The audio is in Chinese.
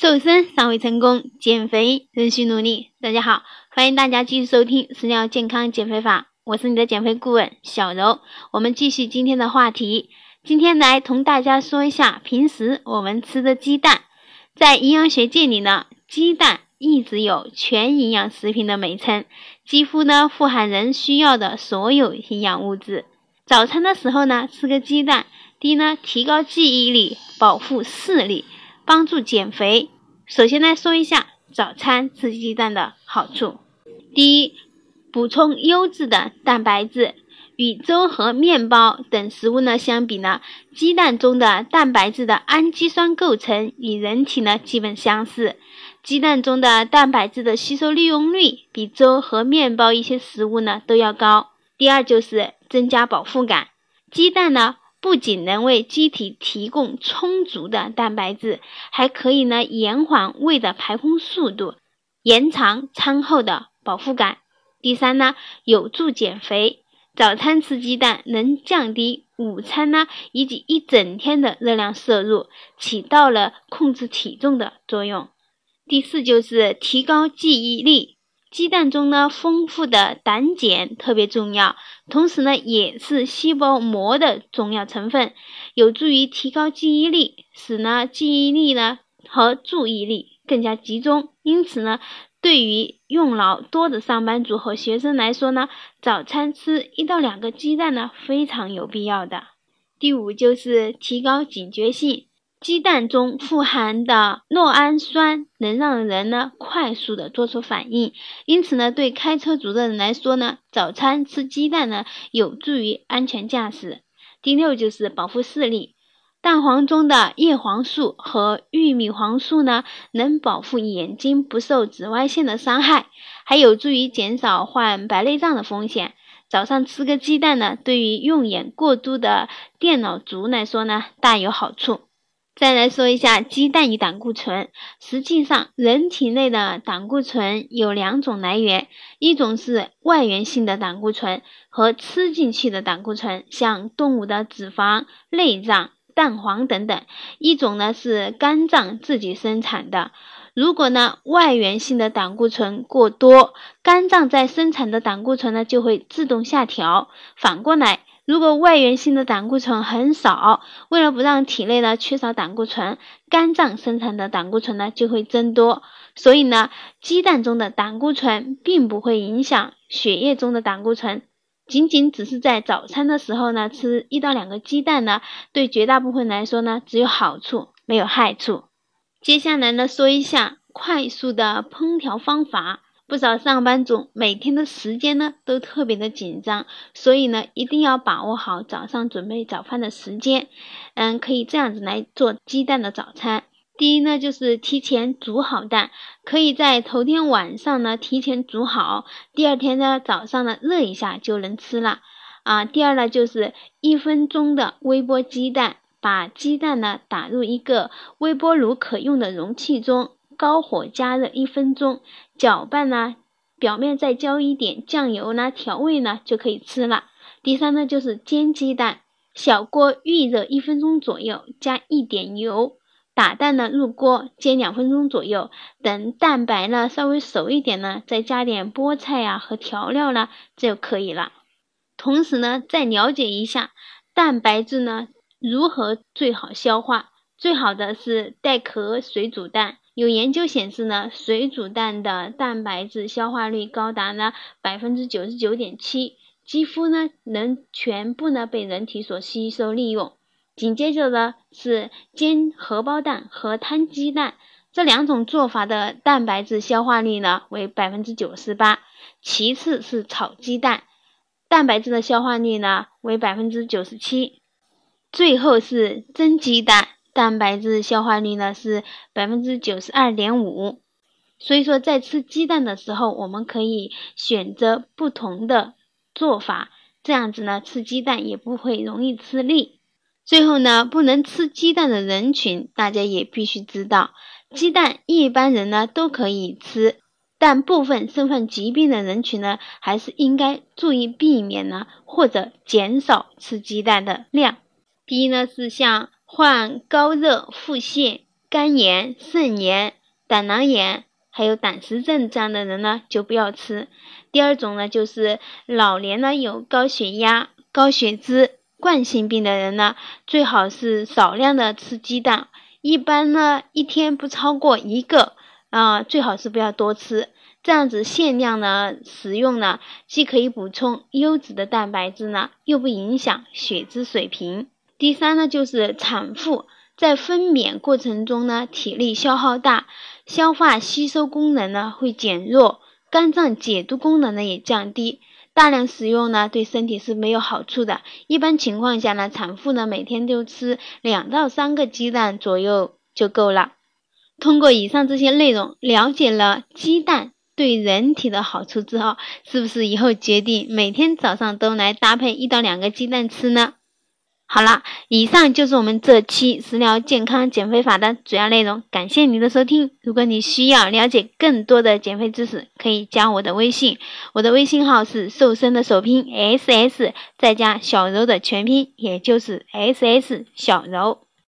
瘦身尚未成功，减肥仍需努力。大家好，欢迎大家继续收听食疗健康减肥法，我是你的减肥顾问小柔。我们继续今天的话题，今天来同大家说一下平时我们吃的鸡蛋。在营养学界里呢，鸡蛋一直有全营养食品的美称，几乎呢富含人需要的所有营养物质。早餐的时候呢，吃个鸡蛋，第一呢提高记忆力，保护视力。帮助减肥。首先来说一下早餐吃鸡蛋的好处。第一，补充优质的蛋白质。与粥和面包等食物呢相比呢，鸡蛋中的蛋白质的氨基酸构成与人体呢基本相似。鸡蛋中的蛋白质的吸收利用率比粥和面包一些食物呢都要高。第二就是增加饱腹感。鸡蛋呢。不仅能为机体提供充足的蛋白质，还可以呢延缓胃的排空速度，延长餐后的饱腹感。第三呢，有助减肥。早餐吃鸡蛋能降低午餐呢以及一整天的热量摄入，起到了控制体重的作用。第四就是提高记忆力。鸡蛋中呢丰富的胆碱特别重要，同时呢也是细胞膜的重要成分，有助于提高记忆力，使呢记忆力呢和注意力更加集中。因此呢，对于用脑多的上班族和学生来说呢，早餐吃一到两个鸡蛋呢非常有必要的。第五就是提高警觉性。鸡蛋中富含的酪氨酸能让人呢快速的做出反应，因此呢，对开车族的人来说呢，早餐吃鸡蛋呢有助于安全驾驶。第六就是保护视力，蛋黄中的叶黄素和玉米黄素呢能保护眼睛不受紫外线的伤害，还有助于减少患白内障的风险。早上吃个鸡蛋呢，对于用眼过度的电脑族来说呢大有好处。再来说一下鸡蛋与胆固醇。实际上，人体内的胆固醇有两种来源，一种是外源性的胆固醇和吃进去的胆固醇，像动物的脂肪、内脏、蛋黄等等；一种呢是肝脏自己生产的。如果呢外源性的胆固醇过多，肝脏在生产的胆固醇呢就会自动下调。反过来。如果外源性的胆固醇很少，为了不让体内呢缺少胆固醇，肝脏生产的胆固醇呢就会增多。所以呢，鸡蛋中的胆固醇并不会影响血液中的胆固醇，仅仅只是在早餐的时候呢吃一到两个鸡蛋呢，对绝大部分来说呢只有好处没有害处。接下来呢说一下快速的烹调方法。不少上班族每天的时间呢都特别的紧张，所以呢一定要把握好早上准备早饭的时间。嗯，可以这样子来做鸡蛋的早餐。第一呢就是提前煮好蛋，可以在头天晚上呢提前煮好，第二天呢早上呢热一下就能吃了。啊，第二呢就是一分钟的微波鸡蛋，把鸡蛋呢打入一个微波炉可用的容器中。高火加热一分钟，搅拌呢，表面再浇一点酱油呢，调味呢就可以吃了。第三呢就是煎鸡蛋，小锅预热一分钟左右，加一点油，打蛋呢入锅煎两分钟左右，等蛋白呢稍微熟一点呢，再加点菠菜呀和调料呢就可以了。同时呢再了解一下蛋白质呢如何最好消化，最好的是带壳水煮蛋。有研究显示呢，水煮蛋的蛋白质消化率高达呢百分之九十九点七，几乎呢能全部呢被人体所吸收利用。紧接着呢是煎荷包蛋和摊鸡蛋这两种做法的蛋白质消化率呢为百分之九十八，其次是炒鸡蛋，蛋白质的消化率呢为百分之九十七，最后是蒸鸡蛋。蛋白质消化率呢是百分之九十二点五，所以说在吃鸡蛋的时候，我们可以选择不同的做法，这样子呢吃鸡蛋也不会容易吃腻。最后呢，不能吃鸡蛋的人群，大家也必须知道，鸡蛋一般人呢都可以吃，但部分身患疾病的人群呢，还是应该注意避免呢或者减少吃鸡蛋的量。第一呢是像患高热、腹泻、肝炎、肾炎、胆囊炎，还有胆石症这样的人呢，就不要吃。第二种呢，就是老年呢有高血压、高血脂、冠心病的人呢，最好是少量的吃鸡蛋，一般呢一天不超过一个，啊，最好是不要多吃。这样子限量呢食用呢，既可以补充优质的蛋白质呢，又不影响血脂水平。第三呢，就是产妇在分娩过程中呢，体力消耗大，消化吸收功能呢会减弱，肝脏解毒功能呢也降低，大量食用呢对身体是没有好处的。一般情况下呢，产妇呢每天都吃两到三个鸡蛋左右就够了。通过以上这些内容，了解了鸡蛋。对人体的好处之后，是不是以后决定每天早上都来搭配一到两个鸡蛋吃呢？好了，以上就是我们这期食疗健康减肥法的主要内容。感谢您的收听。如果你需要了解更多的减肥知识，可以加我的微信，我的微信号是瘦身的首拼 S S 再加小柔的全拼，也就是 S S 小柔。